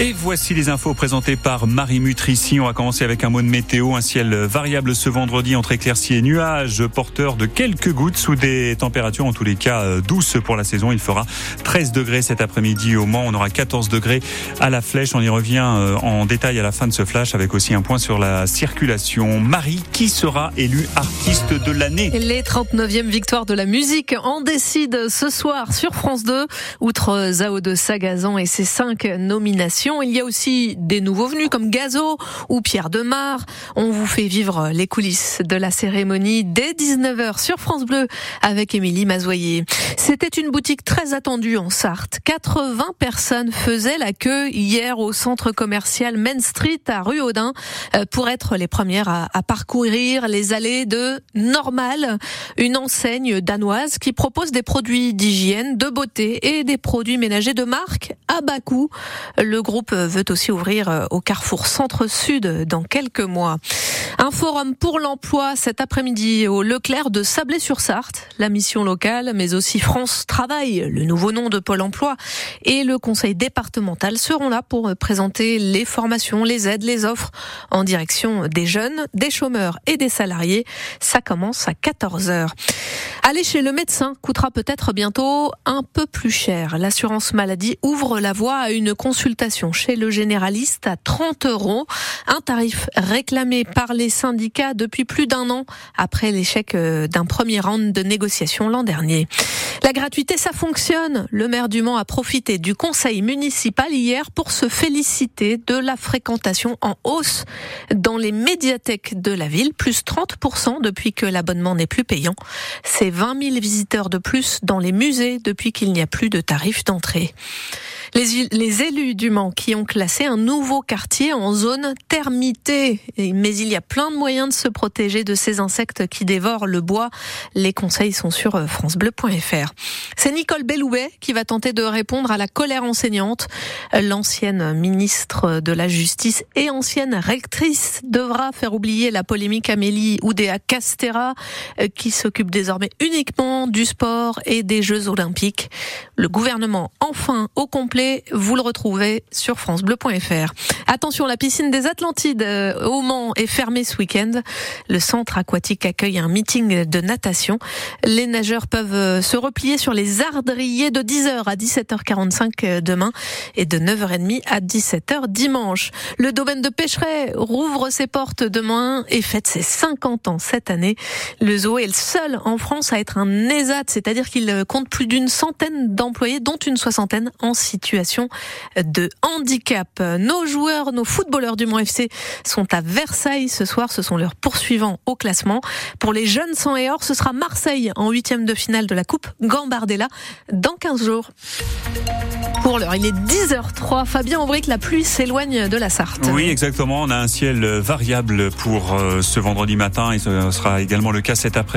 Et voici les infos présentées par Marie Mutrici. On va commencer avec un mot de météo. Un ciel variable ce vendredi entre éclaircies et nuages, porteur de quelques gouttes sous des températures en tous les cas euh, douces pour la saison. Il fera 13 degrés cet après-midi au Mans. On aura 14 degrés à la flèche. On y revient euh, en détail à la fin de ce flash avec aussi un point sur la circulation. Marie, qui sera élue artiste de l'année? Les 39e victoires de la musique en décide ce soir sur France 2. Outre Zao de Sagazan et ses cinq nominations, il y a aussi des nouveaux venus comme Gazo ou Pierre Demar. On vous fait vivre les coulisses de la cérémonie dès 19h sur France Bleu avec Émilie Mazoyer. C'était une boutique très attendue en Sarthe. 80 personnes faisaient la queue hier au centre commercial Main Street à Rue Audin euh, pour être les premières à, parcourir les allées de Normal, une enseigne danoise qui propose des produits d'hygiène, de beauté et des produits ménagers de marque à bas coût. Le groupe veut aussi ouvrir euh, au Carrefour Centre-Sud dans quelques mois. Un forum pour l'emploi cet après-midi au Leclerc de Sablé-sur-Sarthe. La mission locale, mais aussi France Travail, le nouveau nom de Pôle emploi, et le conseil départemental seront là pour présenter les formations, les aides, les offres en direction des jeunes, des chômeurs et des salariés. Ça commence à 14 heures. Aller chez le médecin coûtera peut-être bientôt un peu plus cher. L'assurance maladie ouvre la voie à une consultation chez le généraliste à 30 euros. Un tarif réclamé par les syndicats depuis plus d'un an après l'échec euh, d'un premier round de négociation l'an dernier. La gratuité, ça fonctionne. Le maire du Mans a profité du conseil municipal hier pour se féliciter de la fréquentation en hausse dans les médiathèques de la ville, plus 30% depuis que l'abonnement n'est plus payant. C'est 20 000 visiteurs de plus dans les musées depuis qu'il n'y a plus de tarifs d'entrée. Les, élus du Mans qui ont classé un nouveau quartier en zone termitée. Mais il y a plein de moyens de se protéger de ces insectes qui dévorent le bois. Les conseils sont sur euh, francebleu.fr. C'est Nicole Belloubet qui va tenter de répondre à la colère enseignante. L'ancienne ministre de la Justice et ancienne rectrice devra faire oublier la polémique Amélie Oudéa Castera euh, qui s'occupe désormais uniquement du sport et des Jeux olympiques. Le gouvernement enfin au complet vous le retrouvez sur francebleu.fr. Attention, la piscine des Atlantides euh, au Mans est fermée ce week-end. Le centre aquatique accueille un meeting de natation. Les nageurs peuvent euh, se replier sur les ardriers de 10h à 17h45 euh, demain et de 9h30 à 17h dimanche. Le domaine de Pêcheret rouvre ses portes demain et fête ses 50 ans cette année. Le zoo est le seul en France à être un ESAT, c'est-à-dire qu'il compte plus d'une centaine d'employés, dont une soixantaine en situation de handicap. Nos joueurs, nos footballeurs du Mont FC sont à Versailles ce soir. Ce sont leurs poursuivants au classement. Pour les jeunes sans et or, ce sera Marseille en huitième de finale de la Coupe Gambardella dans 15 jours. Pour l'heure, il est 10h03. Fabien Aubric, la pluie s'éloigne de la Sarthe. Oui, exactement. On a un ciel variable pour euh, ce vendredi matin et ce sera également le cas cet après-midi.